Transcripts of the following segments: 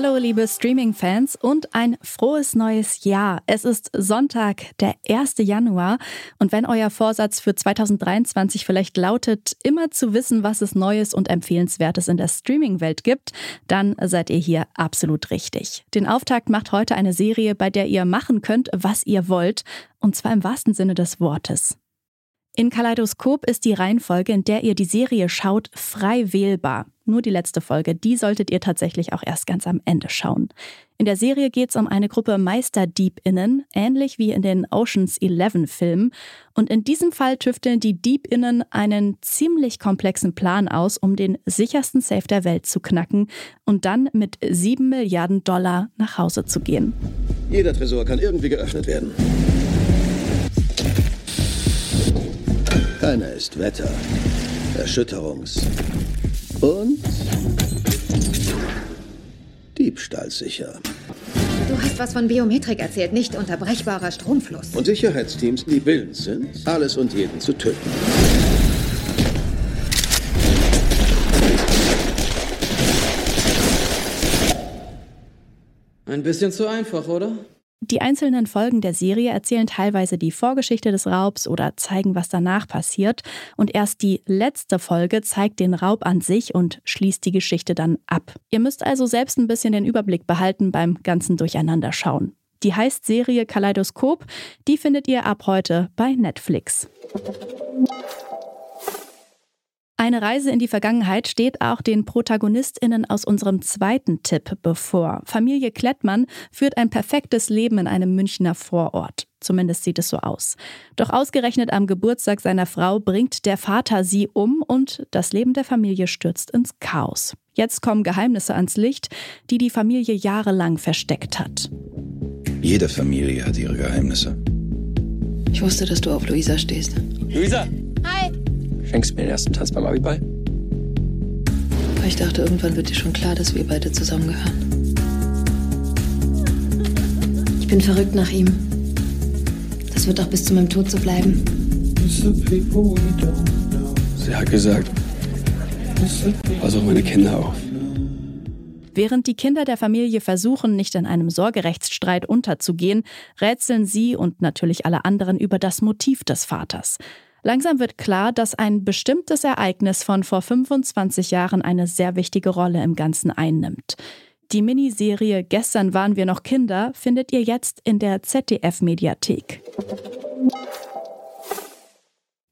Hallo liebe Streaming-Fans und ein frohes neues Jahr. Es ist Sonntag, der 1. Januar und wenn euer Vorsatz für 2023 vielleicht lautet, immer zu wissen, was es Neues und Empfehlenswertes in der Streaming-Welt gibt, dann seid ihr hier absolut richtig. Den Auftakt macht heute eine Serie, bei der ihr machen könnt, was ihr wollt und zwar im wahrsten Sinne des Wortes. In Kaleidoskop ist die Reihenfolge, in der ihr die Serie schaut, frei wählbar. Nur die letzte Folge, die solltet ihr tatsächlich auch erst ganz am Ende schauen. In der Serie geht es um eine Gruppe Meister-Diebinnen, ähnlich wie in den Oceans 11 Filmen. Und in diesem Fall tüfteln die Diebinnen einen ziemlich komplexen Plan aus, um den sichersten Safe der Welt zu knacken und dann mit 7 Milliarden Dollar nach Hause zu gehen. Jeder Tresor kann irgendwie geöffnet werden. Keiner ist Wetter, Erschütterungs- und Diebstahlsicher. Du hast was von Biometrik erzählt, nicht unterbrechbarer Stromfluss. Und Sicherheitsteams, die willens sind, alles und jeden zu töten. Ein bisschen zu einfach, oder? Die einzelnen Folgen der Serie erzählen teilweise die Vorgeschichte des Raubs oder zeigen, was danach passiert. Und erst die letzte Folge zeigt den Raub an sich und schließt die Geschichte dann ab. Ihr müsst also selbst ein bisschen den Überblick behalten beim ganzen Durcheinanderschauen. Die heißt Serie Kaleidoskop. Die findet ihr ab heute bei Netflix. Eine Reise in die Vergangenheit steht auch den ProtagonistInnen aus unserem zweiten Tipp bevor. Familie Klettmann führt ein perfektes Leben in einem Münchner Vorort. Zumindest sieht es so aus. Doch ausgerechnet am Geburtstag seiner Frau bringt der Vater sie um und das Leben der Familie stürzt ins Chaos. Jetzt kommen Geheimnisse ans Licht, die die Familie jahrelang versteckt hat. Jede Familie hat ihre Geheimnisse. Ich wusste, dass du auf Luisa stehst. Luisa! Schenkst mir den ersten Tanz beim Abiball? Ich dachte, irgendwann wird dir schon klar, dass wir beide zusammengehören. Ich bin verrückt nach ihm. Das wird auch bis zu meinem Tod so bleiben. Sie hat gesagt, pass auf meine Kinder auf. Während die Kinder der Familie versuchen, nicht in einem Sorgerechtsstreit unterzugehen, rätseln sie und natürlich alle anderen über das Motiv des Vaters. Langsam wird klar, dass ein bestimmtes Ereignis von vor 25 Jahren eine sehr wichtige Rolle im Ganzen einnimmt. Die Miniserie Gestern waren wir noch Kinder findet ihr jetzt in der ZDF-Mediathek.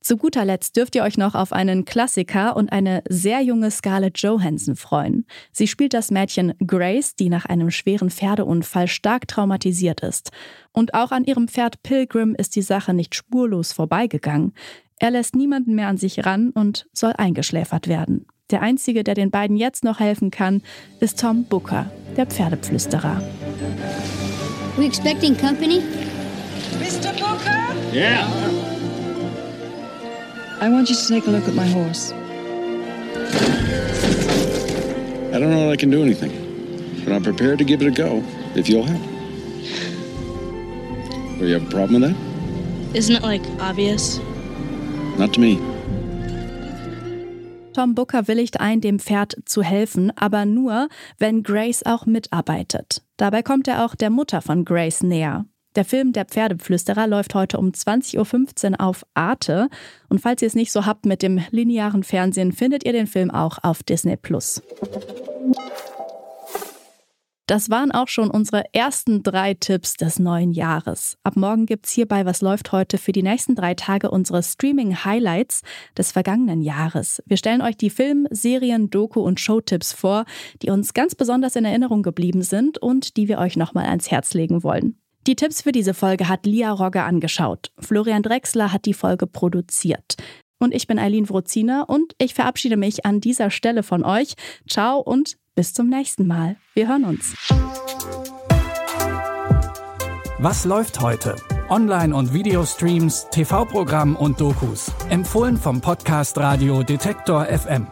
Zu guter Letzt dürft ihr euch noch auf einen Klassiker und eine sehr junge Scarlett Johansson freuen. Sie spielt das Mädchen Grace, die nach einem schweren Pferdeunfall stark traumatisiert ist. Und auch an ihrem Pferd Pilgrim ist die Sache nicht spurlos vorbeigegangen. Er lässt niemanden mehr an sich ran und soll eingeschläfert werden. Der Einzige, der den beiden jetzt noch helfen kann, ist Tom Booker, der Pferdepflüsterer. We expecting company? Mr. Booker? Yeah. I want you to take a look at my horse. I don't know that I can do anything, but I'm prepared to give it a go if you'll help. Do you have a problem with that? Isn't it like obvious? Not me. Tom Booker willigt ein, dem Pferd zu helfen, aber nur, wenn Grace auch mitarbeitet. Dabei kommt er auch der Mutter von Grace näher. Der Film Der Pferdeflüsterer läuft heute um 20.15 Uhr auf Arte. Und falls ihr es nicht so habt mit dem linearen Fernsehen, findet ihr den Film auch auf Disney Plus. Das waren auch schon unsere ersten drei Tipps des neuen Jahres. Ab morgen gibt's hierbei Was läuft heute für die nächsten drei Tage unsere Streaming-Highlights des vergangenen Jahres. Wir stellen euch die Film-, Serien-, Doku- und Showtipps vor, die uns ganz besonders in Erinnerung geblieben sind und die wir euch nochmal ans Herz legen wollen. Die Tipps für diese Folge hat Lia Rogge angeschaut. Florian Drexler hat die Folge produziert. Und ich bin Eileen Wrozina und ich verabschiede mich an dieser Stelle von euch. Ciao und bis zum nächsten Mal. Wir hören uns. Was läuft heute? Online- und Videostreams, TV-Programm und Dokus. Empfohlen vom Podcast Radio Detektor FM.